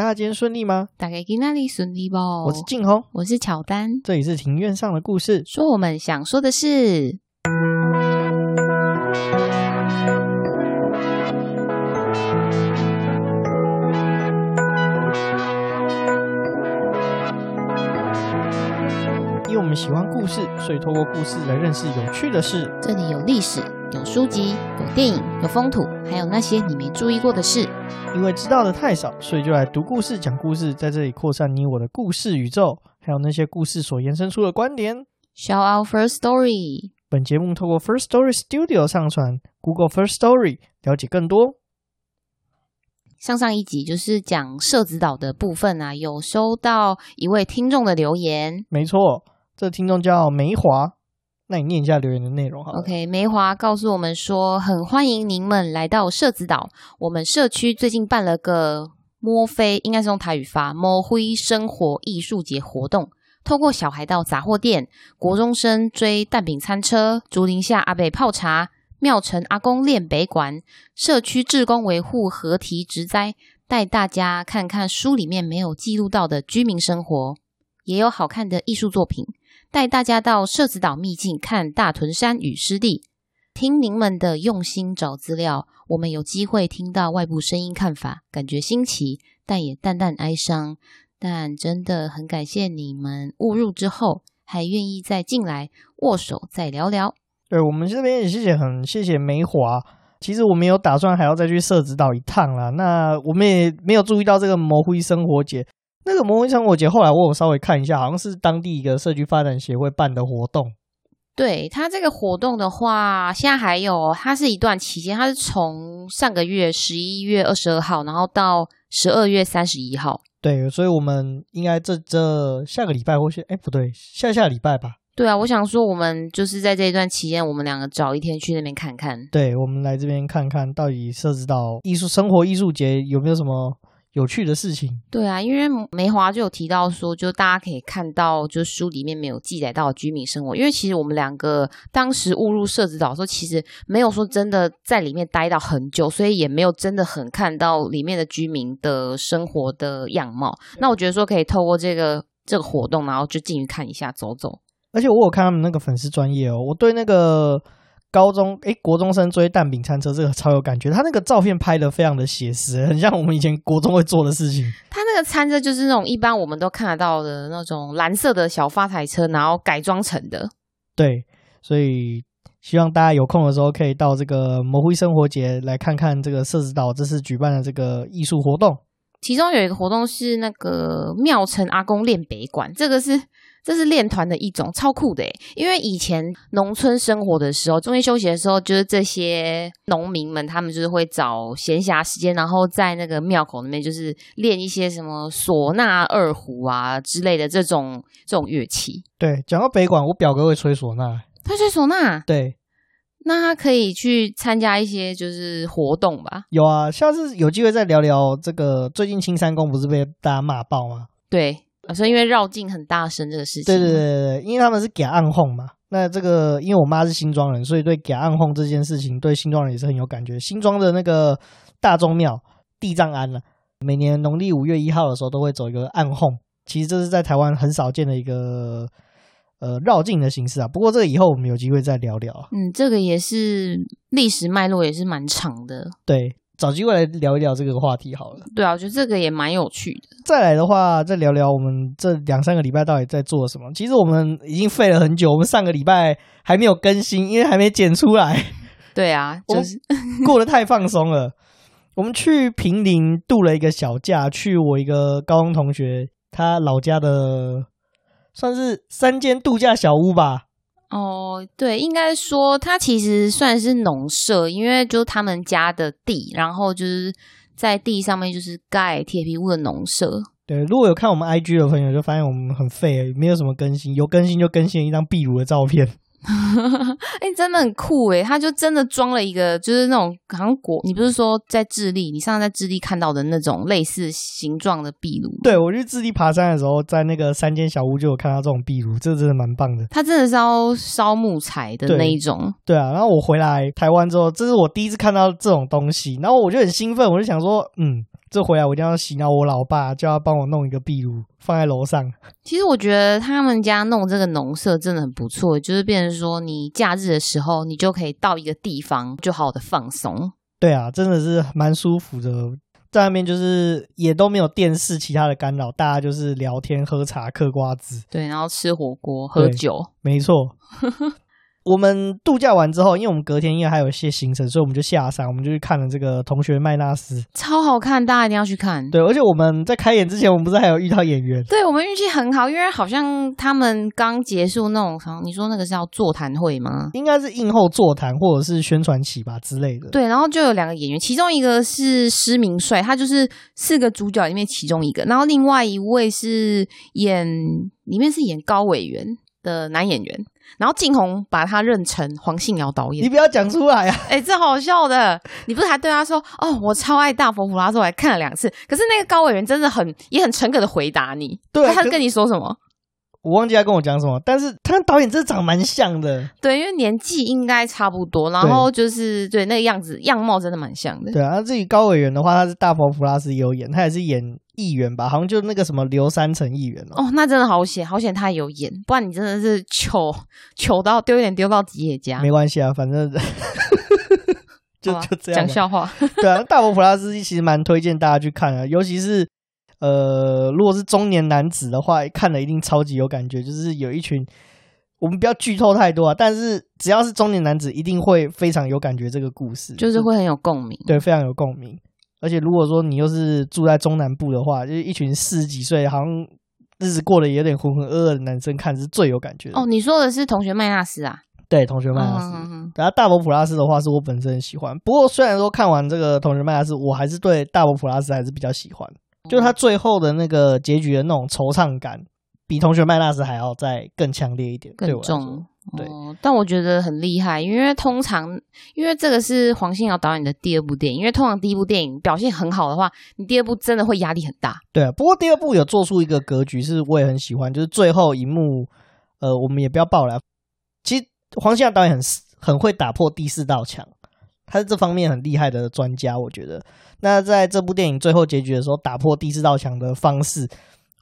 大家今天顺利吗？大家今天顺利不？我是静红，我是乔丹，这里是庭院上的故事，说我们想说的事。因为我们喜欢故事，所以透过故事来认识有趣的事。这里有历史，有书籍，有电影，有风土，还有那些你没注意过的事。因为知道的太少，所以就来读故事、讲故事，在这里扩散你我的故事宇宙，还有那些故事所延伸出的观点。Shout out First Story。本节目透过 First Story Studio 上传，Google First Story，了解更多。上上一集就是讲社子岛的部分啊，有收到一位听众的留言。没错。这听众叫梅华，那你念一下留言的内容好。OK，梅华告诉我们说，很欢迎您们来到社子岛。我们社区最近办了个摸飞，应该是用台语发摸灰生活艺术节活动，透过小孩到杂货店，国中生追蛋饼餐车，竹林下阿北泡茶，庙城阿公练北馆，社区志工维护合堤植栽，带大家看看书里面没有记录到的居民生活，也有好看的艺术作品。带大家到社子岛秘境看大屯山与湿地，听您们的用心找资料，我们有机会听到外部声音看法，感觉新奇，但也淡淡哀伤。但真的很感谢你们误入之后还愿意再进来握手再聊聊。对，我们这边也谢谢，很谢谢梅华。其实我们有打算还要再去社子岛一趟啦，那我们也没有注意到这个模糊生活节。那个魔芋生活节，后来我有稍微看一下，好像是当地一个社区发展协会办的活动。对，它这个活动的话，现在还有，它是一段期间，它是从上个月十一月二十二号，然后到十二月三十一号。对，所以我们应该这这下个礼拜或是哎不对，下下礼拜吧。对啊，我想说，我们就是在这一段期间，我们两个找一天去那边看看。对，我们来这边看看到底设置到艺术生活艺术节有没有什么。有趣的事情，对啊，因为梅华就有提到说，就大家可以看到，就书里面没有记载到居民生活。因为其实我们两个当时误入社子岛的时候，其实没有说真的在里面待到很久，所以也没有真的很看到里面的居民的生活的样貌。那我觉得说可以透过这个这个活动，然后就进去看一下，走走。而且我有看他们那个粉丝专业哦，我对那个。高中诶，国中生追蛋饼餐车这个超有感觉，他那个照片拍得非常的写实，很像我们以前国中会做的事情。他那个餐车就是那种一般我们都看得到的那种蓝色的小发财车，然后改装成的。对，所以希望大家有空的时候可以到这个模糊生活节来看看这个社子岛这次举办的这个艺术活动。其中有一个活动是那个庙城阿公练北管，这个是。这是练团的一种，超酷的诶！因为以前农村生活的时候，中间休息的时候，就是这些农民们，他们就是会找闲暇时间，然后在那个庙口那边，就是练一些什么唢呐、二胡啊之类的这种这种乐器。对，讲到北管，我表哥会吹唢呐，他吹唢呐。对，那他可以去参加一些就是活动吧？有啊，下次有机会再聊聊这个。最近青山宫不是被大家骂爆吗？对。所以因为绕境很大声这个事情，对对对对，因为他们是给暗轰嘛。那这个因为我妈是新庄人，所以对给暗轰这件事情，对新庄人也是很有感觉。新庄的那个大钟庙地藏庵了，每年农历五月一号的时候都会走一个暗轰。其实这是在台湾很少见的一个呃绕境的形式啊。不过这个以后我们有机会再聊聊。嗯，这个也是历史脉络也是蛮长的。对。找机会来聊一聊这个话题好了。对啊，我觉得这个也蛮有趣的。再来的话，再聊聊我们这两三个礼拜到底在做什么。其实我们已经废了很久，我们上个礼拜还没有更新，因为还没剪出来。对啊，就是 过得太放松了。我们去平陵度了一个小假，去我一个高中同学他老家的，算是三间度假小屋吧。哦，对，应该说它其实算是农舍，因为就他们家的地，然后就是在地上面就是盖铁皮屋的农舍。对，如果有看我们 IG 的朋友，就发现我们很废，没有什么更新，有更新就更新一张壁炉的照片。哎、欸，真的很酷诶，他就真的装了一个，就是那种好像国，你不是说在智利，你上次在智利看到的那种类似形状的壁炉？对，我去智利爬山的时候，在那个山间小屋就有看到这种壁炉，这真的蛮棒的。它真的是要烧木材的那一种对。对啊，然后我回来台湾之后，这是我第一次看到这种东西，然后我就很兴奋，我就想说，嗯，这回来我一定要洗脑我老爸，叫他帮我弄一个壁炉放在楼上。其实我觉得他们家弄这个农舍真的很不错，就是变成说你假日的时候，你就可以到一个地方就好好的放松。对啊，真的是蛮舒服的，在那边就是也都没有电视其他的干扰，大家就是聊天、喝茶、嗑瓜子，对，然后吃火锅、喝酒，没错。我们度假完之后，因为我们隔天因为还有一些行程，所以我们就下山，我们就去看了这个同学麦纳斯，超好看，大家一定要去看。对，而且我们在开演之前，我们不是还有遇到演员？对，我们运气很好，因为好像他们刚结束那种，你说那个是要座谈会吗？应该是映后座谈或者是宣传期吧之类的。对，然后就有两个演员，其中一个是施明帅，他就是四个主角里面其中一个，然后另外一位是演里面是演高委员的男演员。然后静红把他认成黄信尧导演，你不要讲出来啊！哎、欸，这好笑的，你不是还对他说哦，我超爱大佛普拉斯，我还看了两次。可是那个高委员真的很也很诚恳的回答你，对，他是跟你说什么？我忘记他跟我讲什么，但是他跟导演真的长蛮像的，对，因为年纪应该差不多，然后就是对，对那个样子样貌真的蛮像的。对啊，至于高委员的话，他是大佛普拉斯有演，他也是演议员吧，好像就那个什么刘三成议员哦。那真的好险，好险他有演，不然你真的是糗 糗到丢脸丢到吉野家。没关系啊，反正 就就这样讲笑话。对啊，大佛普拉斯其实蛮推荐大家去看啊，尤其是。呃，如果是中年男子的话，看了一定超级有感觉。就是有一群，我们不要剧透太多啊，但是只要是中年男子，一定会非常有感觉。这个故事就是会很有共鸣，对，非常有共鸣。而且如果说你又是住在中南部的话，就是一群四十几岁，好像日子过得有点浑浑噩噩的男生看是最有感觉的。哦，你说的是同学麦纳斯啊？对，同学麦纳斯。然后大伯普拉斯的话，是我本身很喜欢。不过虽然说看完这个同学麦纳斯，我还是对大伯普拉斯还是比较喜欢。就他最后的那个结局的那种惆怅感，比同学麦纳斯还要再更强烈一点，更重。对、哦，但我觉得很厉害，因为通常因为这个是黄信尧导演的第二部电影，因为通常第一部电影表现很好的话，你第二部真的会压力很大。对啊，不过第二部有做出一个格局，是我也很喜欢，就是最后一幕，呃，我们也不要爆了。其实黄信尧导演很很会打破第四道墙。他是这方面很厉害的专家，我觉得。那在这部电影最后结局的时候，打破第四道墙的方式，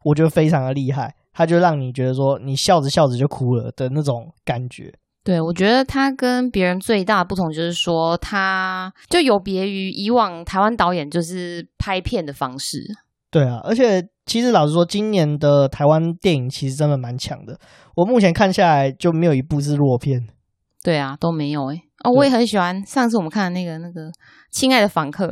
我觉得非常的厉害。他就让你觉得说，你笑着笑着就哭了的那种感觉。对，我觉得他跟别人最大的不同就是说，他就有别于以往台湾导演就是拍片的方式。对啊，而且其实老实说，今年的台湾电影其实真的蛮强的。我目前看下来就没有一部是弱片。对啊，都没有诶、欸哦，我也很喜欢上次我们看的那个那个《亲爱的房客》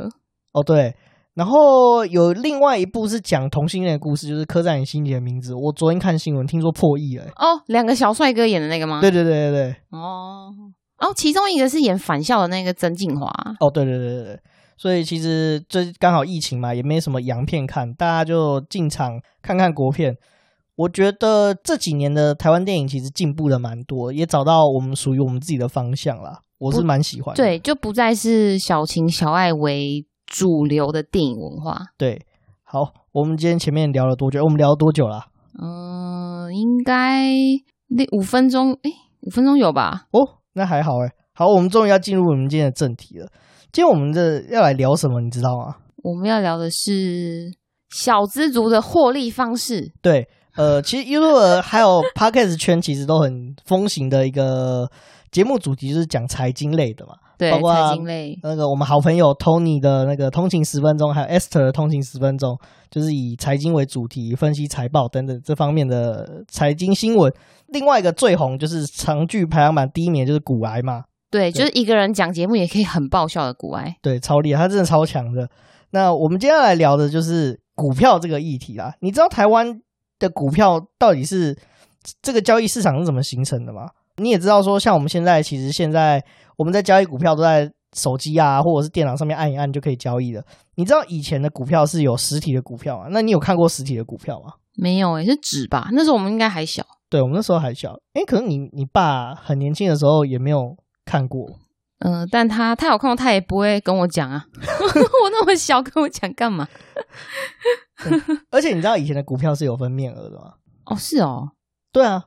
哦，对，然后有另外一部是讲同性恋的故事，就是刻在你心底的名字。我昨天看新闻，听说破亿了。哦，两个小帅哥演的那个吗？对对对对对。哦哦，其中一个是演反校的那个曾敬驊。哦，对对对对对。所以其实这刚好疫情嘛，也没什么洋片看，大家就进场看看国片。我觉得这几年的台湾电影其实进步的蛮多，也找到我们属于我们自己的方向啦。我是蛮喜欢的，对，就不再是小情小爱为主流的电影文化。对，好，我们今天前面聊了多久？我们聊了多久了？嗯、呃，应该那五分钟，诶，五分钟有吧？哦，那还好诶。好，我们终于要进入我们今天的正题了。今天我们的要来聊什么？你知道吗？我们要聊的是小资族的获利方式。对。呃，其实 YouTube 还有 Podcast 圈其实都很风行的一个节目主题，就是讲财经类的嘛。对，包括财经类。那个我们好朋友 Tony 的那个通勤十分钟，还有 Esther 的通勤十分钟，就是以财经为主题，分析财报等等这方面的财经新闻。另外一个最红就是长剧排行榜第一名，就是股癌嘛。对，就是一个人讲节目也可以很爆笑的股癌。对，超厉害，他真的超强的。那我们接下来聊的就是股票这个议题啦。你知道台湾的股票到底是这个交易市场是怎么形成的吗？你也知道说，像我们现在其实现在我们在交易股票都在手机啊，或者是电脑上面按一按就可以交易的。你知道以前的股票是有实体的股票吗？那你有看过实体的股票吗？没有诶、欸，是纸吧？那时候我们应该还小。对，我们那时候还小。诶，可能你你爸很年轻的时候也没有看过。嗯、呃，但他他有看过，他也不会跟我讲啊。我那么小，跟我讲干嘛？而且你知道以前的股票是有分面额的吗？哦，是哦，对啊，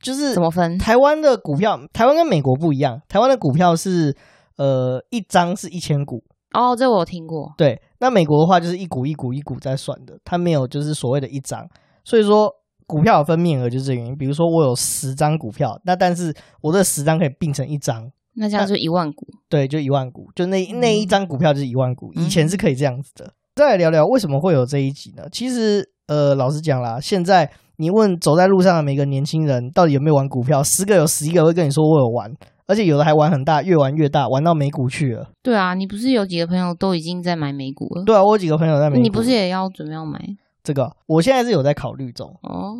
就是怎么分？台湾的股票，台湾跟美国不一样，台湾的股票是呃一张是一千股。哦，这我有听过。对，那美国的话就是一股一股一股在算的，它没有就是所谓的一张，所以说股票有分面额就是这个原因。比如说我有十张股票，那但是我这十张可以并成一张，那这样就一万股，对，就一万股，就那那一张股票就是一万股，以前是可以这样子的。再来聊聊为什么会有这一集呢？其实呃，老实讲啦，现在你问走在路上的每个年轻人到底有没有玩股票，十个有十一个会跟你说我有玩。而且有的还玩很大，越玩越大，玩到美股去了。对啊，你不是有几个朋友都已经在买美股了？对啊，我有几个朋友在美股。你不是也要准备要买这个？我现在是有在考虑中哦，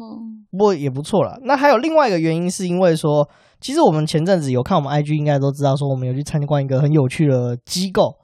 不过也不错啦。那还有另外一个原因，是因为说，其实我们前阵子有看我们 IG，应该都知道说，我们有去参观一个很有趣的机构。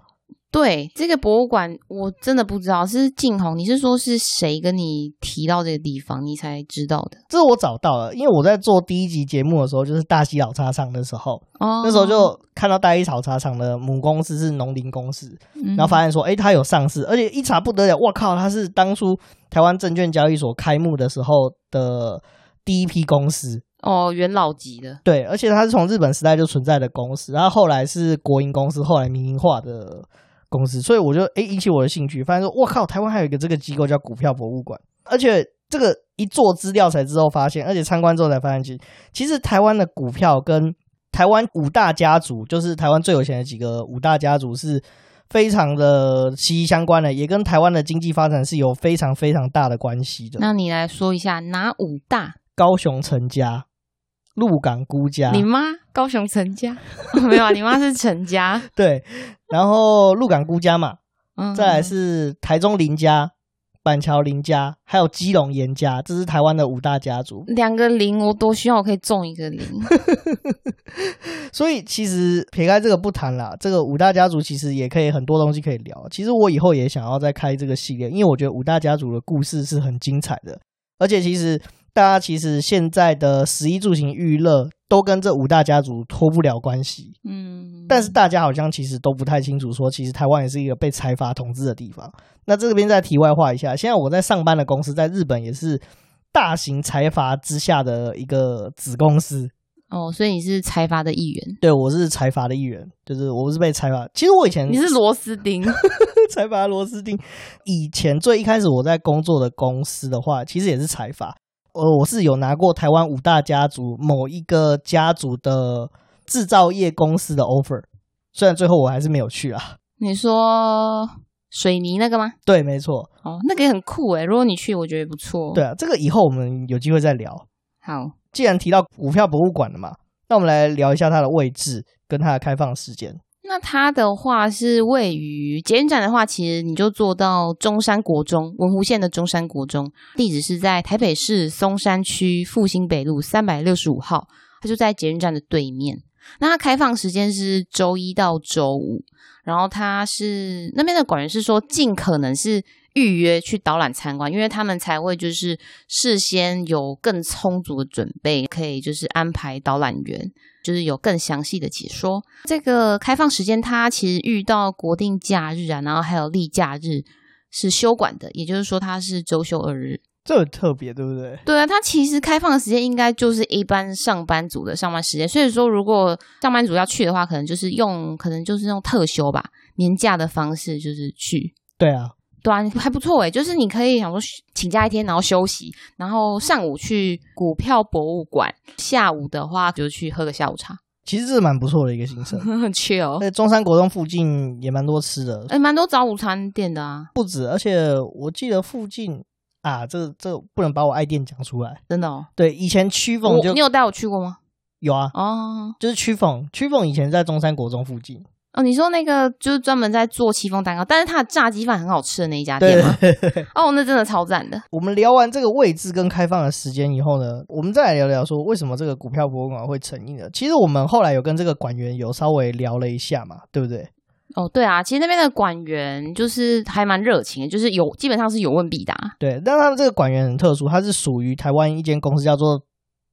对这个博物馆，我真的不知道是静红。你是说是谁跟你提到这个地方，你才知道的？这是我找到了，因为我在做第一集节目的时候，就是大溪老茶厂的时候，哦、那时候就看到大溪老茶厂的母公司是农林公司，嗯、然后发现说，哎，它有上市，而且一查不得了，我靠，它是当初台湾证券交易所开幕的时候的第一批公司哦，元老级的。对，而且它是从日本时代就存在的公司，然后后来是国营公司，后来民营化的。公司，所以我就诶引起我的兴趣，发现说，我靠，台湾还有一个这个机构叫股票博物馆，而且这个一做资料才之后发现，而且参观之后才发现，其实其实台湾的股票跟台湾五大家族，就是台湾最有钱的几个五大家族，是非常的息息相关的，也跟台湾的经济发展是有非常非常大的关系的。那你来说一下哪五大？高雄成家。鹿港辜家，你妈高雄陈家、哦、没有啊？你妈是陈家，对，然后鹿港辜家嘛，嗯，再来是台中林家、板桥林家，还有基隆严家，这是台湾的五大家族。两个林，我多希望我可以中一个林。所以其实撇开这个不谈啦，这个五大家族其实也可以很多东西可以聊。其实我以后也想要再开这个系列，因为我觉得五大家族的故事是很精彩的，而且其实。大家其实现在的食衣住行娱乐都跟这五大家族脱不了关系，嗯，但是大家好像其实都不太清楚，说其实台湾也是一个被财阀统治的地方。那这边再题外话一下，现在我在上班的公司在日本也是大型财阀之下的一个子公司。哦，所以你是财阀的一员？对，我是财阀的一员，就是我不是被财阀。其实我以前你是螺丝钉，财阀螺丝钉。以前最一开始我在工作的公司的话，其实也是财阀。呃，我是有拿过台湾五大家族某一个家族的制造业公司的 offer，虽然最后我还是没有去啊。你说水泥那个吗？对，没错。哦，那个也很酷诶，如果你去，我觉得不错。对啊，这个以后我们有机会再聊。好，既然提到股票博物馆了嘛，那我们来聊一下它的位置跟它的开放时间。那它的话是位于捷运站的话，其实你就坐到中山国中，文湖线的中山国中，地址是在台北市松山区复兴北路三百六十五号，它就在捷运站的对面。那它开放时间是周一到周五，然后它是那边的管员是说尽可能是预约去导览参观，因为他们才会就是事先有更充足的准备，可以就是安排导览员。就是有更详细的解说。这个开放时间，它其实遇到国定假日啊，然后还有例假日是休馆的，也就是说它是周休二日。这很特别，对不对？对啊，它其实开放的时间应该就是一般上班族的上班时间。所以说，如果上班族要去的话，可能就是用可能就是用特休吧，年假的方式就是去。对啊。对啊，还不错诶，就是你可以想说请假一天，然后休息，然后上午去股票博物馆，下午的话就去喝个下午茶。其实这是蛮不错的一个行程，很 chill。在中山国中附近也蛮多吃的，诶蛮多早午餐店的啊。不止，而且我记得附近啊，这这不能把我爱店讲出来，真的哦。对，以前曲凤就你有带我去过吗？有啊，哦，就是曲凤，曲凤以前在中山国中附近。哦，你说那个就是专门在做戚风蛋糕，但是它的炸鸡饭很好吃的那一家店吗？对对对哦，那真的超赞的。我们聊完这个位置跟开放的时间以后呢，我们再来聊聊说为什么这个股票博物馆会成立呢？其实我们后来有跟这个馆员有稍微聊了一下嘛，对不对？哦，对啊，其实那边的馆员就是还蛮热情的，就是有基本上是有问必答。对，但他们这个馆员很特殊，他是属于台湾一间公司叫做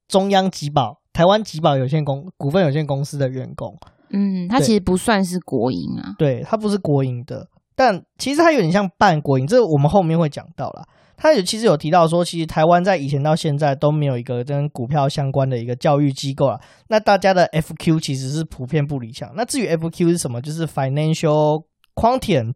中央集保台湾集保有限公股份有限公司的员工。嗯，它其实不算是国营啊，对，它不是国营的，但其实它有点像半国营，这个我们后面会讲到啦。它有其实有提到说，其实台湾在以前到现在都没有一个跟股票相关的一个教育机构啊。那大家的 FQ 其实是普遍不理想。那至于 FQ 是什么，就是 Financial Quotient，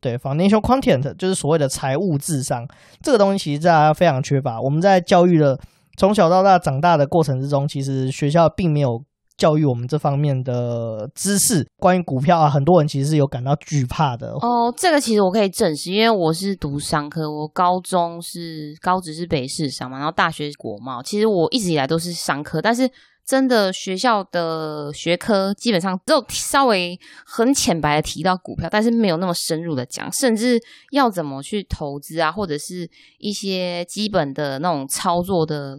对，financial content 就是所谓的财务智商，这个东西其实大家非常缺乏。我们在教育的从小到大长大的过程之中，其实学校并没有教育我们这方面的知识。关于股票啊，很多人其实是有感到惧怕的。哦，这个其实我可以证实，因为我是读商科，我高中是高职是北市商嘛，然后大学国贸，其实我一直以来都是商科，但是。真的，学校的学科基本上只有稍微很浅白的提到股票，但是没有那么深入的讲，甚至要怎么去投资啊，或者是一些基本的那种操作的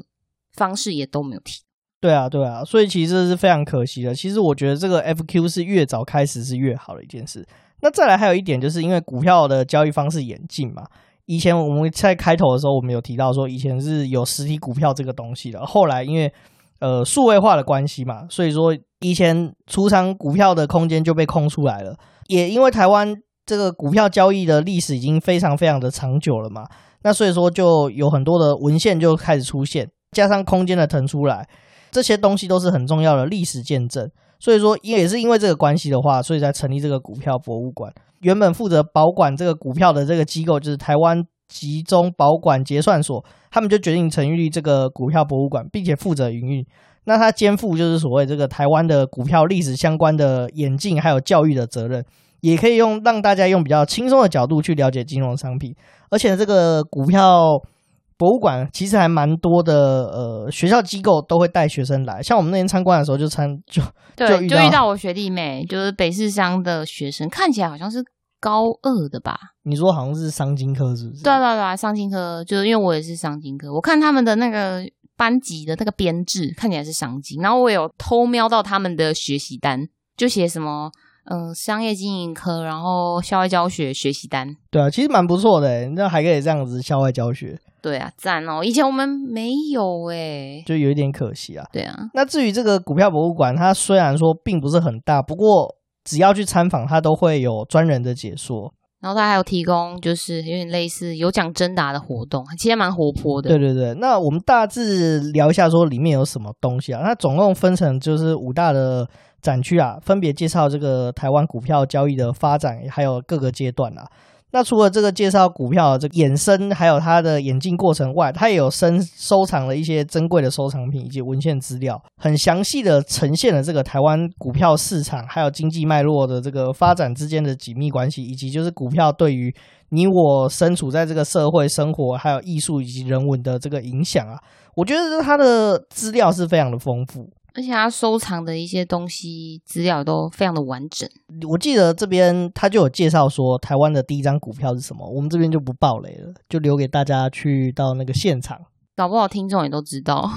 方式也都没有提。对啊，对啊，所以其实是非常可惜的。其实我觉得这个 FQ 是越早开始是越好的一件事。那再来还有一点，就是因为股票的交易方式演进嘛，以前我们在开头的时候我们有提到说，以前是有实体股票这个东西的，后来因为呃，数位化的关系嘛，所以说以前出仓股票的空间就被空出来了。也因为台湾这个股票交易的历史已经非常非常的长久了嘛，那所以说就有很多的文献就开始出现，加上空间的腾出来，这些东西都是很重要的历史见证。所以说也是因为这个关系的话，所以才成立这个股票博物馆。原本负责保管这个股票的这个机构就是台湾集中保管结算所。他们就决定成立这个股票博物馆，并且负责营运。那他肩负就是所谓这个台湾的股票历史相关的演进还有教育的责任，也可以用让大家用比较轻松的角度去了解金融商品。而且这个股票博物馆其实还蛮多的，呃，学校机构都会带学生来。像我们那天参观的时候就参就 对就遇，就遇到我学弟妹，就是北市商的学生，看起来好像是。高二的吧？你说好像是商经科是不是？对对对，商经科就是因为我也是商经科，我看他们的那个班级的那个编制看起来是商经，然后我有偷瞄到他们的学习单，就写什么嗯商业经营科，然后校外教学学习单。对啊，其实蛮不错的，那还可以这样子校外教学。对啊，赞哦！以前我们没有诶，就有一点可惜啊。对啊，那至于这个股票博物馆，它虽然说并不是很大，不过。只要去参访，它都会有专人的解说，然后它还有提供，就是有点类似有奖征答的活动，其实蛮活泼的。对对对，那我们大致聊一下，说里面有什么东西啊？它总共分成就是五大的展区啊，分别介绍这个台湾股票交易的发展，还有各个阶段啊。那除了这个介绍股票的这个衍生，还有它的演进过程外，它也有深收藏了一些珍贵的收藏品以及文献资料，很详细的呈现了这个台湾股票市场还有经济脉络的这个发展之间的紧密关系，以及就是股票对于你我身处在这个社会生活还有艺术以及人文的这个影响啊，我觉得它的资料是非常的丰富。而且他收藏的一些东西资料都非常的完整。我记得这边他就有介绍说，台湾的第一张股票是什么，我们这边就不爆雷了，就留给大家去到那个现场。搞不好听众也都知道。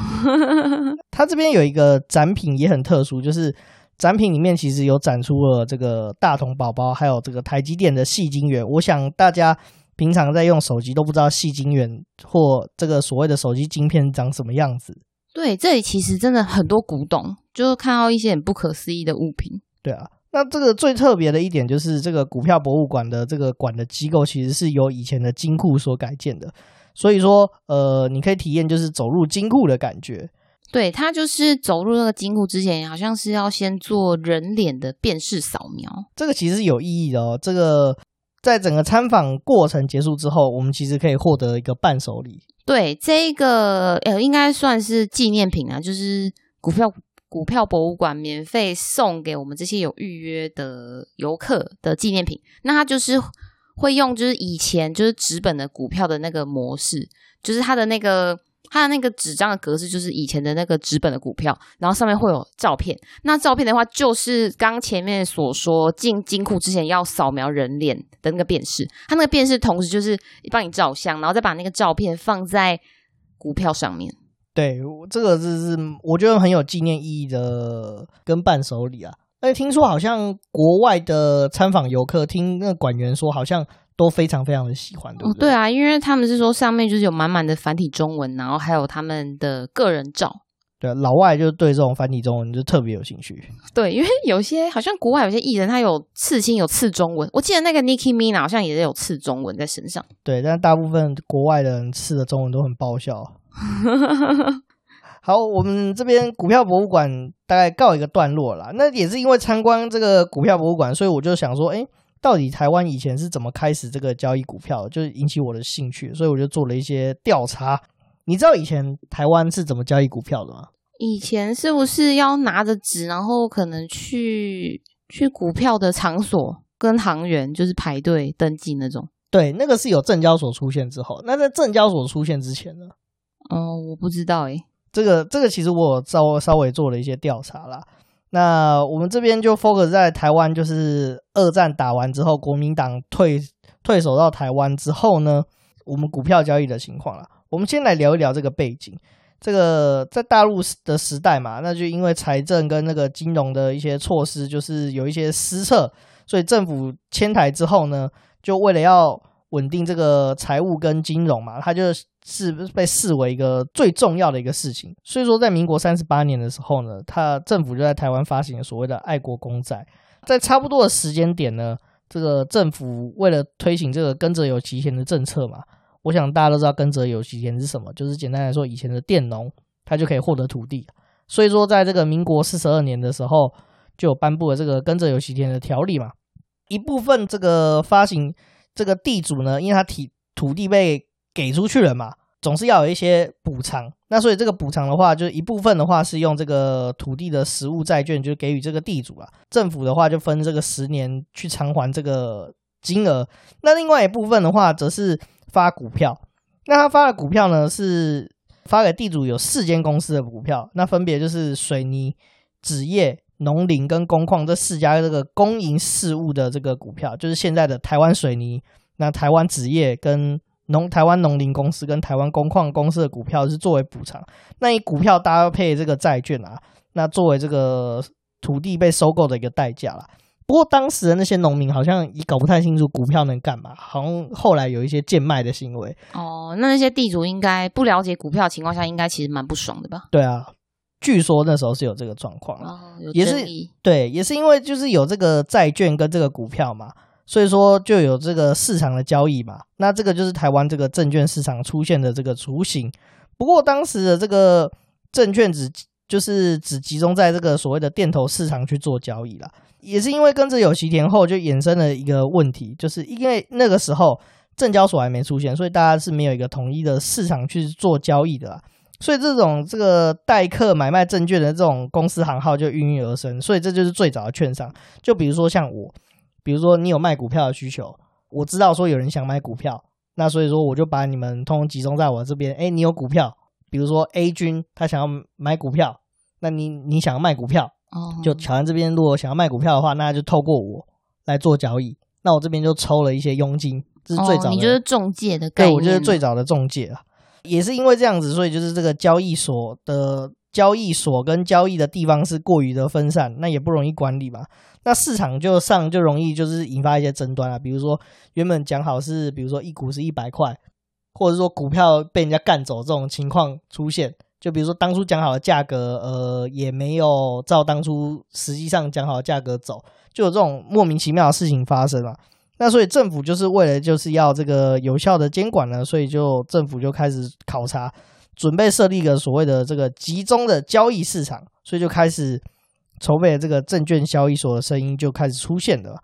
他这边有一个展品也很特殊，就是展品里面其实有展出了这个大同宝宝，还有这个台积电的细晶圆。我想大家平常在用手机都不知道细晶圆或这个所谓的手机晶片长什么样子。对，这里其实真的很多古董，就是看到一些很不可思议的物品。对啊，那这个最特别的一点就是，这个股票博物馆的这个馆的机构其实是由以前的金库所改建的，所以说，呃，你可以体验就是走入金库的感觉。对，它就是走入那个金库之前，好像是要先做人脸的辨识扫描。这个其实是有意义的哦。这个在整个参访过程结束之后，我们其实可以获得一个伴手礼。对，这一个呃，应该算是纪念品啊，就是股票股票博物馆免费送给我们这些有预约的游客的纪念品。那它就是会用，就是以前就是纸本的股票的那个模式，就是它的那个。它的那个纸张的格式就是以前的那个纸本的股票，然后上面会有照片。那照片的话，就是刚前面所说进金库之前要扫描人脸的那个辨识。它那个辨识同时就是帮你照相，然后再把那个照片放在股票上面。对，这个是是我觉得很有纪念意义的跟伴手礼啊。而且听说好像国外的参访游客听那个馆员说，好像。都非常非常的喜欢，对不对？哦，对啊，因为他们是说上面就是有满满的繁体中文，然后还有他们的个人照。对，老外就对这种繁体中文就特别有兴趣。对，因为有些好像国外有些艺人他有刺青，有刺中文。我记得那个 Nicki Minaj 好像也是有刺中文在身上。对，但大部分国外的人刺的中文都很爆笑。好，我们这边股票博物馆大概告一个段落啦。那也是因为参观这个股票博物馆，所以我就想说，哎。到底台湾以前是怎么开始这个交易股票，就是引起我的兴趣，所以我就做了一些调查。你知道以前台湾是怎么交易股票的吗？以前是不是要拿着纸，然后可能去去股票的场所跟行员就是排队登记那种？对，那个是有证交所出现之后。那在证交所出现之前呢？哦，我不知道诶。这个这个其实我稍稍微做了一些调查啦。那我们这边就 focus 在台湾，就是二战打完之后，国民党退退守到台湾之后呢，我们股票交易的情况啦。我们先来聊一聊这个背景。这个在大陆的时代嘛，那就因为财政跟那个金融的一些措施，就是有一些失策，所以政府迁台之后呢，就为了要稳定这个财务跟金融嘛，它就是被视为一个最重要的一个事情。所以说，在民国三十八年的时候呢，他政府就在台湾发行所谓的爱国公债。在差不多的时间点呢，这个政府为了推行这个耕者有其田的政策嘛。我想大家都知道耕者有其田是什么，就是简单来说，以前的佃农他就可以获得土地，所以说在这个民国四十二年的时候，就颁布了这个耕者有其田的条例嘛。一部分这个发行这个地主呢，因为他体土地被给出去了嘛，总是要有一些补偿。那所以这个补偿的话，就是一部分的话是用这个土地的实物债券，就给予这个地主啊。政府的话就分这个十年去偿还这个金额。那另外一部分的话，则是。发股票，那他发的股票呢，是发给地主有四间公司的股票，那分别就是水泥、纸业、农林跟工矿这四家这个公营事务的这个股票，就是现在的台湾水泥、那台湾纸业跟农台湾农林公司跟台湾工矿公司的股票是作为补偿，那以股票搭配这个债券啊，那作为这个土地被收购的一个代价啦。不过当时的那些农民好像也搞不太清楚股票能干嘛，好像后来有一些贱卖的行为。哦，那那些地主应该不了解股票的情况下，应该其实蛮不爽的吧？对啊，据说那时候是有这个状况，哦，也是对，也是因为就是有这个债券跟这个股票嘛，所以说就有这个市场的交易嘛。那这个就是台湾这个证券市场出现的这个雏形。不过当时的这个证券只就是只集中在这个所谓的电投市场去做交易啦。也是因为跟着有席田后，就衍生了一个问题，就是因为那个时候证交所还没出现，所以大家是没有一个统一的市场去做交易的啦。所以这种这个代客买卖证券的这种公司行号就应运而生。所以这就是最早的券商。就比如说像我，比如说你有卖股票的需求，我知道说有人想买股票，那所以说我就把你们通通集中在我这边。哎，你有股票，比如说 A 君他想要买股票，那你你想要卖股票。哦，就乔安这边如果想要卖股票的话，那就透过我来做交易。那我这边就抽了一些佣金，这是最早的。哦，你就是中介的概念。对，我就是最早的中介了。也是因为这样子，所以就是这个交易所的交易所跟交易的地方是过于的分散，那也不容易管理嘛。那市场就上就容易就是引发一些争端啊。比如说原本讲好是，比如说一股是一百块，或者说股票被人家干走这种情况出现。就比如说当初讲好的价格，呃，也没有照当初实际上讲好的价格走，就有这种莫名其妙的事情发生了。那所以政府就是为了就是要这个有效的监管呢，所以就政府就开始考察，准备设立一个所谓的这个集中的交易市场，所以就开始筹备这个证券交易所的声音就开始出现了。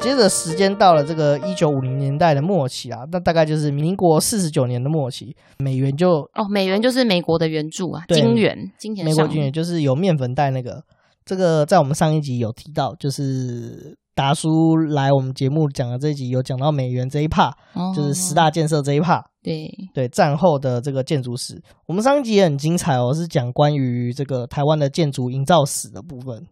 接着时间到了这个一九五零年代的末期啊，那大概就是民国四十九年的末期，美元就哦，美元就是美国的援助啊，金元，金钱。美国金元就是有面粉袋那个，这个在我们上一集有提到，就是达叔来我们节目讲的这一集有讲到美元这一哦，就是十大建设这一 part，对。对，战后的这个建筑史，我们上一集也很精彩哦，是讲关于这个台湾的建筑营造史的部分。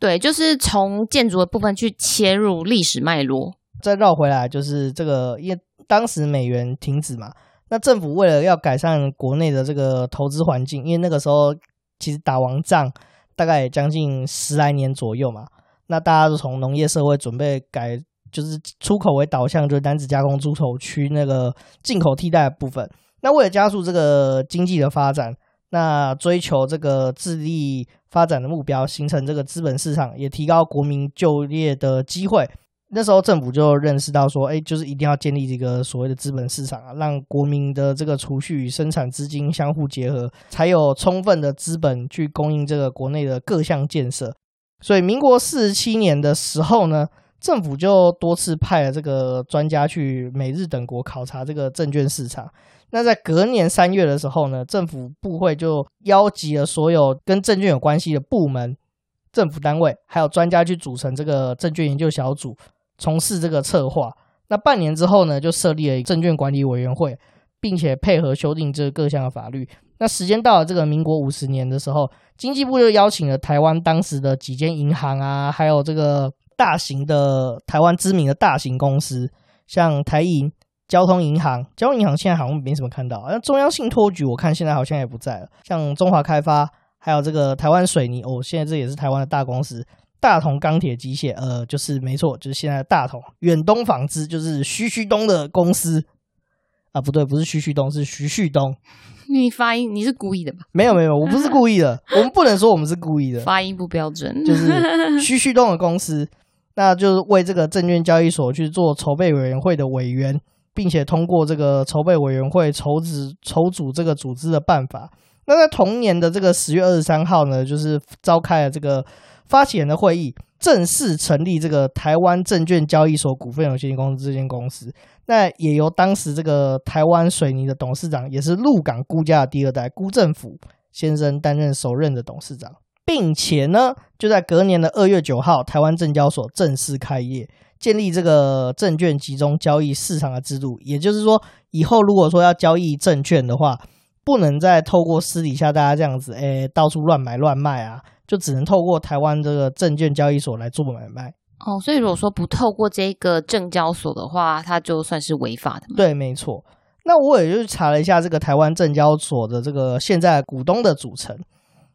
对，就是从建筑的部分去切入历史脉络，再绕回来，就是这个，因为当时美元停止嘛，那政府为了要改善国内的这个投资环境，因为那个时候其实打完仗大概也将近十来年左右嘛，那大家都从农业社会准备改，就是出口为导向，就是单子加工出口区那个进口替代的部分。那为了加速这个经济的发展，那追求这个自力发展的目标，形成这个资本市场，也提高国民就业的机会。那时候政府就认识到说，哎，就是一定要建立这个所谓的资本市场啊，让国民的这个储蓄与生产资金相互结合，才有充分的资本去供应这个国内的各项建设。所以，民国四十七年的时候呢，政府就多次派了这个专家去美日等国考察这个证券市场。那在隔年三月的时候呢，政府部会就邀集了所有跟证券有关系的部门、政府单位，还有专家去组成这个证券研究小组。从事这个策划，那半年之后呢，就设立了证券管理委员会，并且配合修订这各项的法律。那时间到了这个民国五十年的时候，经济部就邀请了台湾当时的几间银行啊，还有这个大型的台湾知名的大型公司，像台银、交通银行，交通银行现在好像没什么看到，那中央信托局我看现在好像也不在了，像中华开发，还有这个台湾水泥，哦，现在这也是台湾的大公司。大同钢铁机械，呃，就是没错，就是现在的大同。远东纺织就是徐旭东的公司啊，不对，不是徐旭东，是徐旭东。你发音你是故意的吧？没有没有，我不是故意的，我们不能说我们是故意的，发音不标准。就是 徐旭东的公司，那就是为这个证券交易所去做筹备委员会的委员，并且通过这个筹备委员会筹组筹组这个组织的办法。那在同年的这个十月二十三号呢，就是召开了这个。发起人的会议正式成立这个台湾证券交易所股份有限公司这间公司，那也由当时这个台湾水泥的董事长，也是鹿港辜家的第二代辜振甫先生担任首任的董事长，并且呢，就在隔年的二月九号，台湾证交所正式开业，建立这个证券集中交易市场的制度。也就是说，以后如果说要交易证券的话，不能再透过私底下大家这样子，哎，到处乱买乱卖啊。就只能透过台湾这个证券交易所来做买卖哦，所以如果说不透过这个证交所的话，它就算是违法的吗？对，没错。那我也就查了一下这个台湾证交所的这个现在股东的组成。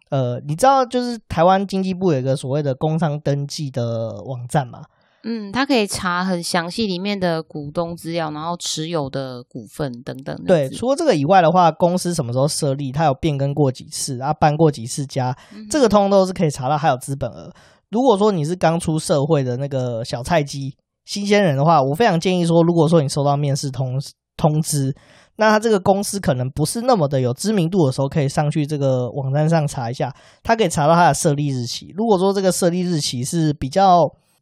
呃，你知道就是台湾经济部有一个所谓的工商登记的网站吗？嗯，他可以查很详细里面的股东资料，然后持有的股份等等。对，除了这个以外的话，公司什么时候设立，它有变更过几次，啊搬过几次家，嗯、这个通通都是可以查到。还有资本额。如果说你是刚出社会的那个小菜鸡、新鲜人的话，我非常建议说，如果说你收到面试通通知，那他这个公司可能不是那么的有知名度的时候，可以上去这个网站上查一下，他可以查到他的设立日期。如果说这个设立日期是比较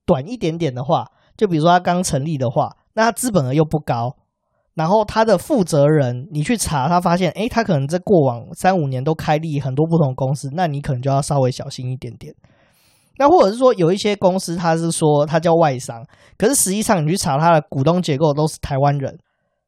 短一点点的话，就比如说他刚成立的话，那他资本额又不高，然后他的负责人你去查，他发现，诶，他可能在过往三五年都开立很多不同公司，那你可能就要稍微小心一点点。那或者是说有一些公司，他是说他叫外商，可是实际上你去查他的股东结构都是台湾人。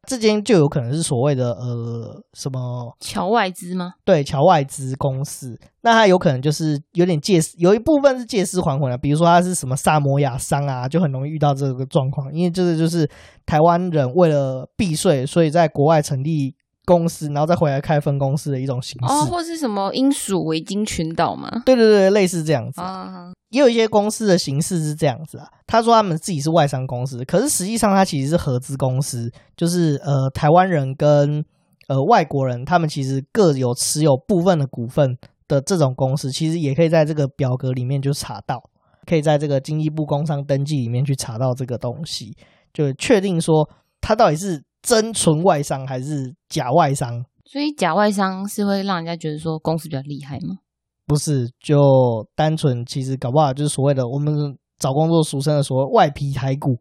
这间就有可能是所谓的呃什么侨外资吗？对，侨外资公司，那它有可能就是有点借尸，有一部分是借尸还魂啊。比如说它是什么萨摩亚商啊，就很容易遇到这个状况，因为这个就是台湾人为了避税，所以在国外成立。公司，然后再回来开分公司的一种形式，哦，或是什么英属维京群岛吗？对对对，类似这样子。啊，也有一些公司的形式是这样子啊。他说他们自己是外商公司，可是实际上他其实是合资公司，就是呃台湾人跟呃外国人，他们其实各有持有部分的股份的这种公司，其实也可以在这个表格里面就查到，可以在这个经济部工商登记里面去查到这个东西，就确定说他到底是。真纯外商还是假外商？所以假外商是会让人家觉得说公司比较厉害吗？不是，就单纯其实搞不好就是所谓的我们找工作俗称的所谓外皮台股，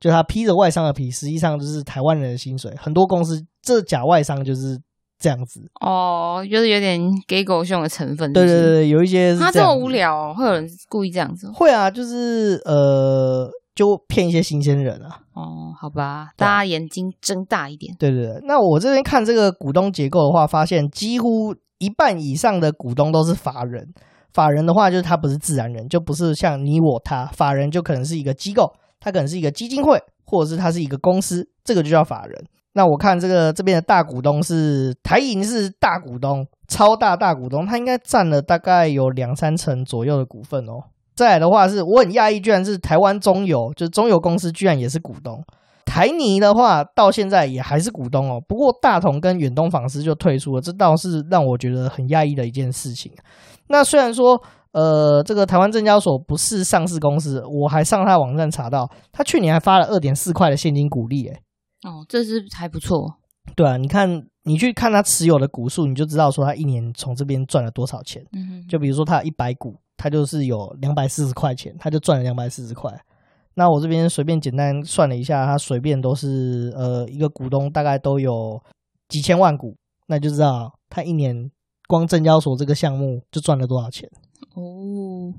就他披着外商的皮，实际上就是台湾人的薪水。很多公司这假外商就是这样子哦，就是有点给狗熊的成分。对对对，有一些他这么无聊哦，会有人故意这样子？会啊，就是呃。就骗一些新鲜人啊！哦，好吧，大家眼睛睁大一点。对对对，那我这边看这个股东结构的话，发现几乎一半以上的股东都是法人。法人的话，就是他不是自然人，就不是像你我他。法人就可能是一个机构，他可能是一个基金会，或者是他是一个公司，这个就叫法人。那我看这个这边的大股东是台银，是大股东，超大大股东，他应该占了大概有两三成左右的股份哦。再来的话是，我很讶异，居然是台湾中油，就是中油公司居然也是股东。台泥的话，到现在也还是股东哦。不过大同跟远东纺织就退出了，这倒是让我觉得很讶异的一件事情。那虽然说，呃，这个台湾证交所不是上市公司，我还上他的网站查到，他去年还发了二点四块的现金股利，诶哦，这是还不错。对啊，你看，你去看他持有的股数，你就知道说他一年从这边赚了多少钱。嗯哼，就比如说他有一百股，他就是有两百四十块钱，他就赚了两百四十块。那我这边随便简单算了一下，他随便都是呃一个股东大概都有几千万股，那就知道他一年光证交所这个项目就赚了多少钱。哦，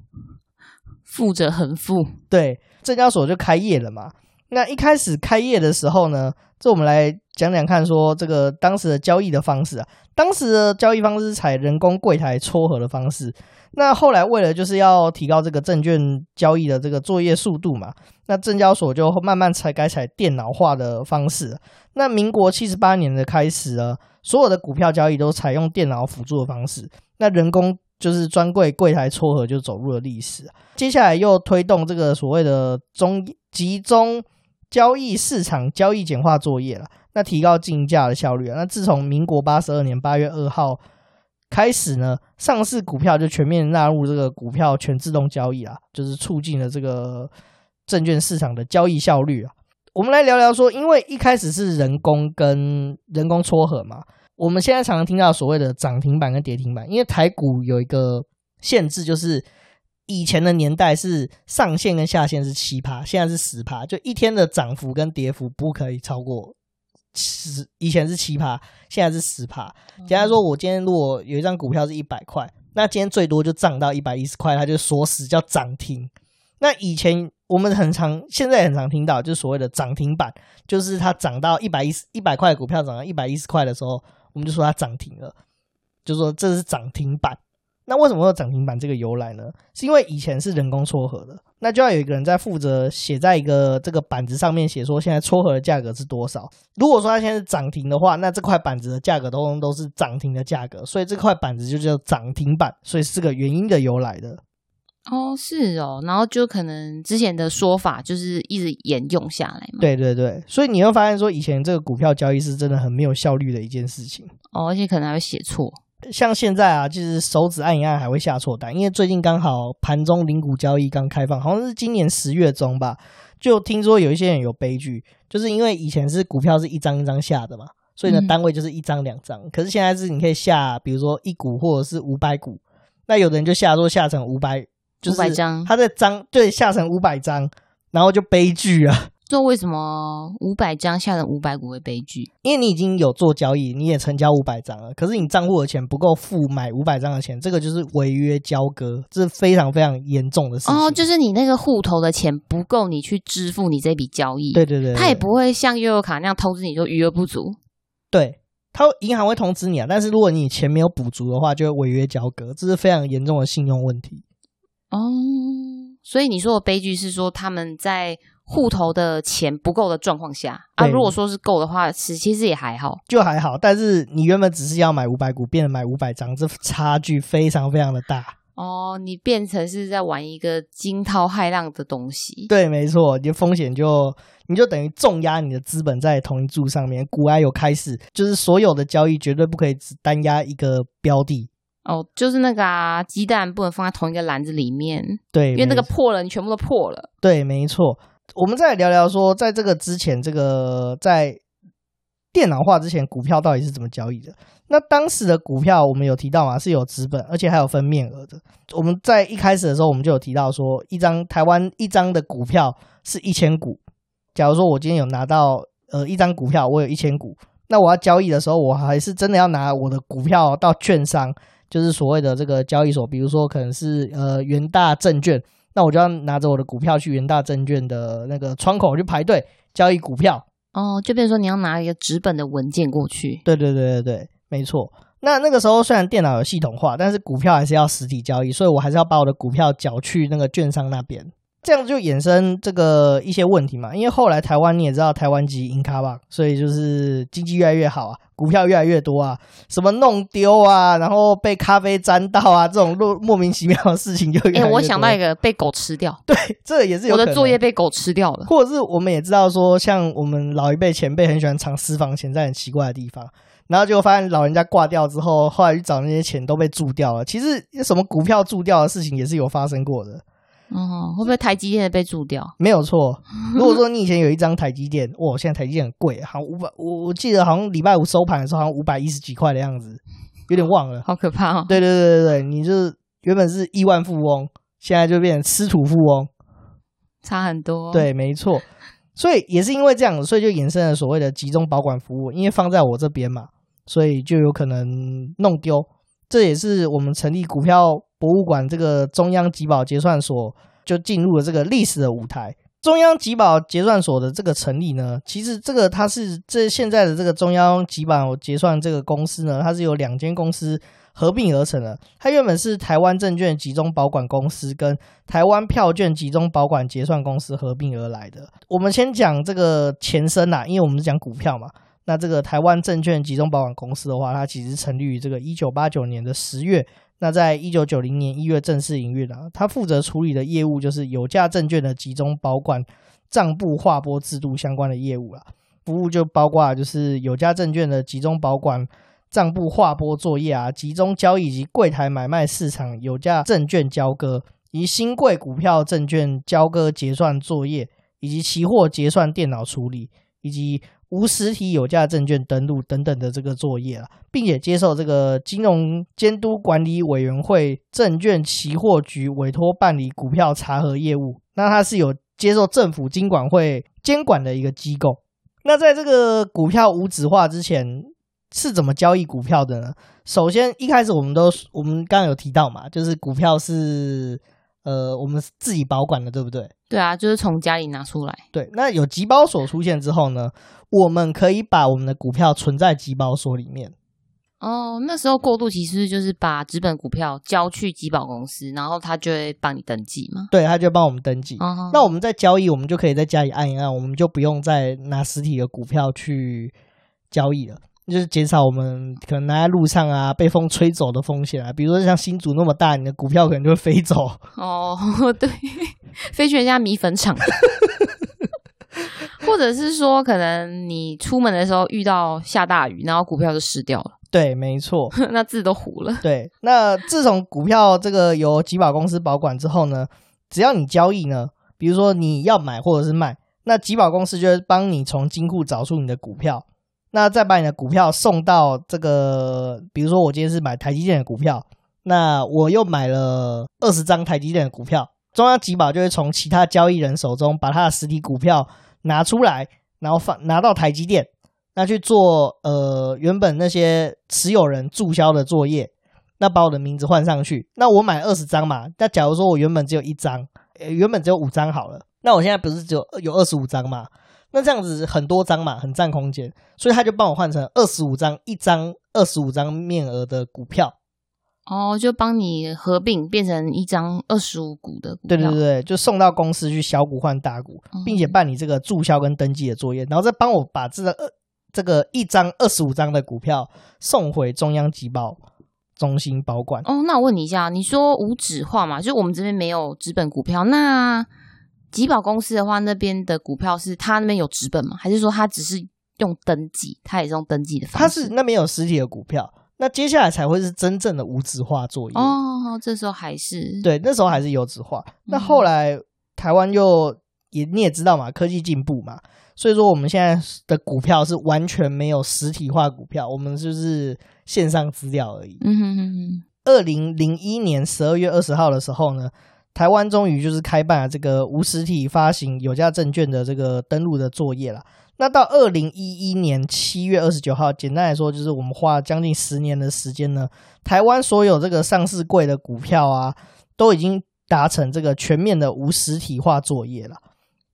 富者很富。对，证交所就开业了嘛。那一开始开业的时候呢，这我们来讲讲看，说这个当时的交易的方式啊，当时的交易方式是采人工柜台撮合的方式。那后来为了就是要提高这个证券交易的这个作业速度嘛，那证交所就慢慢才改采电脑化的方式。那民国七十八年的开始呢，所有的股票交易都采用电脑辅助的方式，那人工就是专柜柜台撮合就走入了历史。接下来又推动这个所谓的中集中。交易市场交易简化作业了，那提高竞价的效率啊。那自从民国八十二年八月二号开始呢，上市股票就全面纳入这个股票全自动交易啊，就是促进了这个证券市场的交易效率啊。我们来聊聊说，因为一开始是人工跟人工撮合嘛，我们现在常常听到所谓的涨停板跟跌停板，因为台股有一个限制，就是。以前的年代是上限跟下限是七趴，现在是十趴，就一天的涨幅跟跌幅不可以超过十。以前是七趴，现在是十趴。简单说，我今天如果有一张股票是一百块，那今天最多就涨到一百一十块，它就锁死叫涨停。那以前我们很常，现在很常听到，就是所谓的涨停板，就是它涨到一百一十一百块的股票涨到一百一十块的时候，我们就说它涨停了，就说这是涨停板。那为什么会有涨停板这个由来呢？是因为以前是人工撮合的，那就要有一个人在负责写在一个这个板子上面写说现在撮合的价格是多少。如果说它现在是涨停的话，那这块板子的价格都都是涨停的价格，所以这块板子就叫涨停板，所以是个原因的由来的。哦，是哦，然后就可能之前的说法就是一直沿用下来嘛。对对对，所以你会发现说以前这个股票交易是真的很没有效率的一件事情。哦，而且可能还会写错。像现在啊，就是手指按一按还会下错单，因为最近刚好盘中零股交易刚开放，好像是今年十月中吧。就听说有一些人有悲剧，就是因为以前是股票是一张一张下的嘛，所以呢单位就是一张两张。可是现在是你可以下，比如说一股或者是五百股，那有的人就下说下成五百，就是五百张，他的张对下成五百张，然后就悲剧啊。说为什么五百张下的五百股会悲剧？因为你已经有做交易，你也成交五百张了，可是你账户的钱不够付买五百张的钱，这个就是违约交割，这是非常非常严重的事情。哦，就是你那个户头的钱不够你去支付你这笔交易。对对对，对，他也不会像悠游卡那样通知你说余额不足。对，他银行会通知你啊，但是如果你钱没有补足的话，就会违约交割，这是非常严重的信用问题。哦，所以你说的悲剧是说他们在。户头的钱不够的状况下啊，如果说是够的话，其其实也还好，就还好。但是你原本只是要买五百股，变成买五百张，这差距非常非常的大哦。你变成是在玩一个惊涛骇浪的东西，对，没错，你的风险就你就等于重压你的资本在同一注上面。股癌有开始，就是所有的交易绝对不可以只单压一个标的哦，就是那个啊，鸡蛋不能放在同一个篮子里面，对，因为那个破了，你全部都破了，对，没错。我们再聊聊说，在这个之前，这个在电脑化之前，股票到底是怎么交易的？那当时的股票，我们有提到嘛，是有资本，而且还有分面额的。我们在一开始的时候，我们就有提到说，一张台湾一张的股票是一千股。假如说我今天有拿到呃一张股票，我有一千股，那我要交易的时候，我还是真的要拿我的股票到券商，就是所谓的这个交易所，比如说可能是呃元大证券。那我就要拿着我的股票去元大证券的那个窗口去排队交易股票哦，就比如说你要拿一个纸本的文件过去。对对对对对，没错。那那个时候虽然电脑有系统化，但是股票还是要实体交易，所以我还是要把我的股票缴去那个券商那边。这样就衍生这个一些问题嘛，因为后来台湾你也知道，台湾籍银卡吧，所以就是经济越来越好啊，股票越来越多啊，什么弄丢啊，然后被咖啡沾到啊，这种莫莫名其妙的事情就。哎、欸，我想到一个被狗吃掉，对，这也是有。我的作业被狗吃掉了，或者是我们也知道说，像我们老一辈前辈很喜欢藏私房钱在很奇怪的地方。然后结果发现老人家挂掉之后，后来去找那些钱都被注掉了。其实什么股票注掉的事情也是有发生过的。哦，会不会台积电被注掉？没有错。如果说你以前有一张台积电，哇，现在台积电很贵，好像五百，我我记得好像礼拜五收盘的时候好像五百一十几块的样子，有点忘了。好可怕哦！对对对对对，你就是原本是亿万富翁，现在就变成吃土富翁，差很多。对，没错。所以也是因为这样，所以就衍生了所谓的集中保管服务，因为放在我这边嘛。所以就有可能弄丢，这也是我们成立股票博物馆这个中央集保结算所就进入了这个历史的舞台。中央集保结算所的这个成立呢，其实这个它是这现在的这个中央集保结算这个公司呢，它是由两间公司合并而成的。它原本是台湾证券集中保管公司跟台湾票券集中保管结算公司合并而来的。我们先讲这个前身呐，因为我们是讲股票嘛。那这个台湾证券集中保管公司的话，它其实成立于这个一九八九年的十月。那在一九九零年一月正式营运了。它负责处理的业务就是有价证券的集中保管账簿划拨制度相关的业务了。服务就包括就是有价证券的集中保管账簿划拨作业啊，集中交易及柜台买卖市场有价证券交割，以及兴柜股票证券交割结算作业，以及期货结算电脑处理，以及无实体有价证券登录等等的这个作业了，并且接受这个金融监督管理委员会证券期货局委托办理股票查核业务。那它是有接受政府金管会监管的一个机构。那在这个股票无纸化之前是怎么交易股票的呢？首先一开始我们都我们刚刚有提到嘛，就是股票是。呃，我们自己保管的，对不对？对啊，就是从家里拿出来。对，那有集保所出现之后呢，我们可以把我们的股票存在集保所里面。哦，那时候过渡其实就是把资本股票交去集保公司，然后他就会帮你登记嘛。对，他就帮我们登记。哦。那我们在交易，我们就可以在家里按一按，我们就不用再拿实体的股票去交易了。就是减少我们可能拿在路上啊被风吹走的风险啊，比如说像新竹那么大，你的股票可能就会飞走。哦，对，飞去人家米粉厂，或者是说可能你出门的时候遇到下大雨，然后股票就湿掉了。对，没错，那字都糊了。对，那自从股票这个由集保公司保管之后呢，只要你交易呢，比如说你要买或者是卖，那集保公司就会帮你从金库找出你的股票。那再把你的股票送到这个，比如说我今天是买台积电的股票，那我又买了二十张台积电的股票，中央集保就会从其他交易人手中把他的实体股票拿出来，然后放拿到台积电，那去做呃原本那些持有人注销的作业，那把我的名字换上去，那我买二十张嘛，那假如说我原本只有一张，原本只有五张好了，那我现在不是只有有二十五张嘛？那这样子很多张嘛，很占空间，所以他就帮我换成二十五张，一张二十五张面额的股票。哦，就帮你合并变成一张二十五股的股票。对对对，就送到公司去小股换大股，并且办理这个注销跟登记的作业，然后再帮我把这个二这个一张二十五张的股票送回中央集保中心保管。哦，那我问你一下，你说无纸化嘛？就我们这边没有纸本股票，那？集保公司的话，那边的股票是他那边有纸本吗？还是说他只是用登记？他也是用登记的方式？他是那边有实体的股票，那接下来才会是真正的无纸化作业哦。这时候还是对，那时候还是有纸化。那后来台湾又也你也知道嘛，科技进步嘛，所以说我们现在的股票是完全没有实体化股票，我们就是线上资料而已。嗯哼哼哼。二零零一年十二月二十号的时候呢，台湾终于就是开办了这个无实体发行有价证券的这个登录的作业了。那到二零一一年七月二十九号，简单来说就是我们花了将近十年的时间呢，台湾所有这个上市柜的股票啊，都已经达成这个全面的无实体化作业了。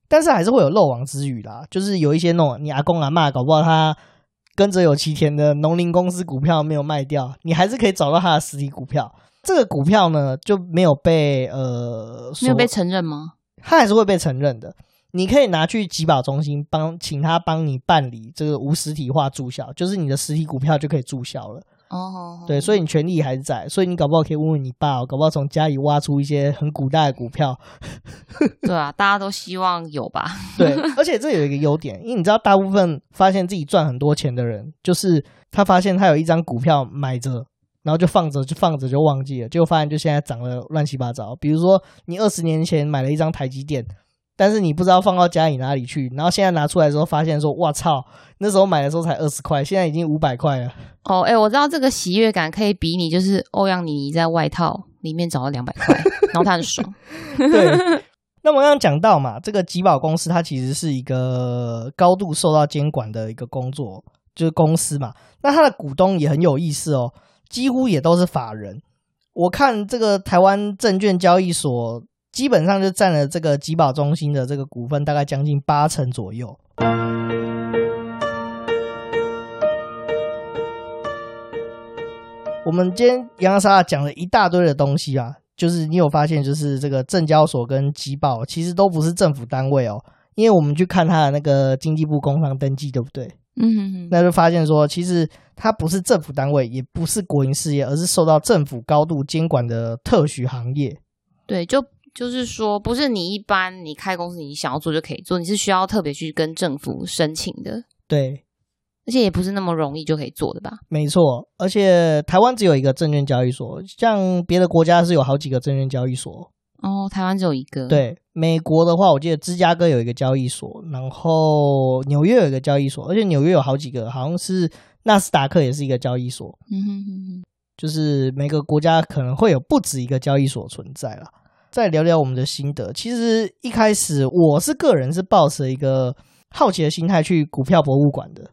但是还是会有漏网之鱼啦，就是有一些那种你阿公阿嬷搞不好他跟着有其田的农林公司股票没有卖掉，你还是可以找到他的实体股票。这个股票呢就没有被呃，没有被承认吗？它还是会被承认的。你可以拿去集保中心帮，请他帮你办理这个无实体化注销，就是你的实体股票就可以注销了。哦，对，所以你权利还是在，所以你搞不好可以问问你爸，搞不好从家里挖出一些很古代的股票。对啊，大家都希望有吧？对，而且这有一个优点，因为你知道，大部分发现自己赚很多钱的人，就是他发现他有一张股票买着，然后就放着，就放着就忘记了，结果发现就现在涨了乱七八糟。比如说，你二十年前买了一张台积电。但是你不知道放到家里哪里去，然后现在拿出来的时候，发现说：“哇操！那时候买的时候才二十块，现在已经五百块了。”哦，哎，我知道这个喜悦感可以比你，就是欧阳妮妮在外套里面找到两百块，然后他很爽。对。那我刚刚讲到嘛，这个集保公司它其实是一个高度受到监管的一个工作，就是公司嘛。那它的股东也很有意思哦，几乎也都是法人。我看这个台湾证券交易所。基本上就占了这个集保中心的这个股份，大概将近八成左右。我们今天洋洋洒洒讲了一大堆的东西啊，就是你有发现，就是这个证交所跟集保其实都不是政府单位哦，因为我们去看他的那个经济部工商登记，对不对？嗯哼哼，那就发现说，其实它不是政府单位，也不是国营事业，而是受到政府高度监管的特许行业。对，就。就是说，不是你一般你开公司，你想要做就可以做，你是需要特别去跟政府申请的。对，而且也不是那么容易就可以做的吧？没错，而且台湾只有一个证券交易所，像别的国家是有好几个证券交易所。哦，台湾只有一个。对，美国的话，我记得芝加哥有一个交易所，然后纽约有一个交易所，而且纽约有好几个，好像是纳斯达克也是一个交易所。嗯哼哼哼，就是每个国家可能会有不止一个交易所存在啦。再聊聊我们的心得。其实一开始我是个人是抱持一个好奇的心态去股票博物馆的，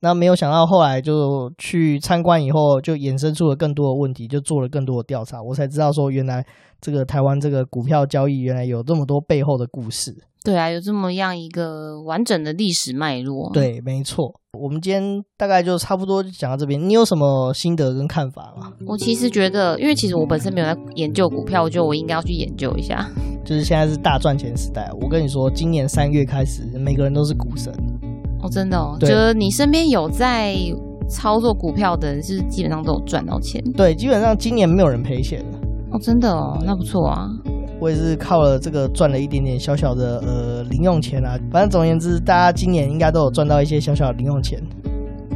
那没有想到后来就去参观以后，就衍生出了更多的问题，就做了更多的调查，我才知道说原来这个台湾这个股票交易原来有这么多背后的故事。对啊，有这么样一个完整的历史脉络。对，没错。我们今天大概就差不多讲到这边。你有什么心得跟看法吗？我其实觉得，因为其实我本身没有在研究股票，我觉得我应该要去研究一下。就是现在是大赚钱时代，我跟你说，今年三月开始，每个人都是股神。哦，真的哦。对就是你身边有在操作股票的人，是基本上都有赚到钱。对，基本上今年没有人赔钱。哦，真的哦，那不错啊。我也是靠了这个赚了一点点小小的呃零用钱啊，反正总而言之，大家今年应该都有赚到一些小小的零用钱，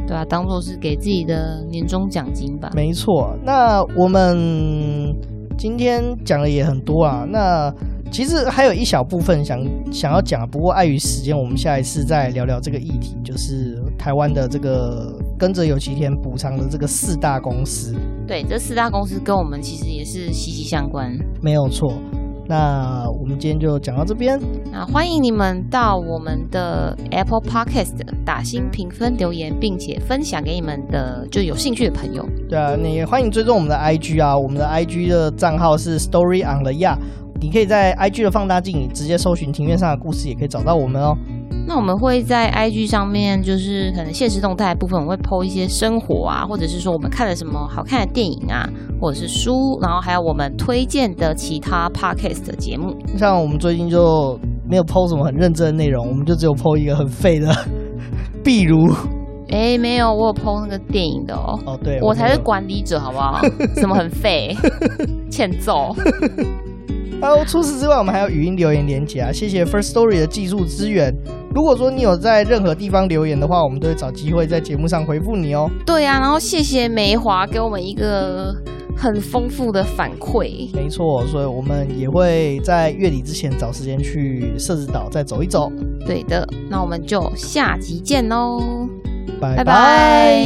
对啊，当做是给自己的年终奖金吧。没错，那我们今天讲的也很多啊，那其实还有一小部分想想要讲，不过碍于时间，我们下一次再聊聊这个议题，就是台湾的这个跟着有奇天补偿的这个四大公司。对，这四大公司跟我们其实也是息息相关，没有错。那我们今天就讲到这边。那欢迎你们到我们的 Apple Podcast 打新评分留言，并且分享给你们的就有兴趣的朋友。对啊，你也欢迎追踪我们的 IG 啊，我们的 IG 的账号是 Story on the Yard。你可以在 IG 的放大镜直接搜寻庭院上的故事，也可以找到我们哦。那我们会在 IG 上面，就是可能现实动态部分，我会 po 一些生活啊，或者是说我们看了什么好看的电影啊，或者是书，然后还有我们推荐的其他 podcast 的节目。像我们最近就没有 po 什么很认真的内容，我们就只有 po 一个很废的，比如，哎，没有，我有 po 那个电影的哦。哦，对，我才是管理者，好不好？什么很废，欠揍。还有除此之外，我们还有语音留言连接啊！谢谢 First Story 的技术支援。如果说你有在任何地方留言的话，我们都会找机会在节目上回复你哦。对呀、啊，然后谢谢梅华给我们一个很丰富的反馈。没错，所以我们也会在月底之前找时间去社子岛再走一走。对的，那我们就下集见喽，拜拜。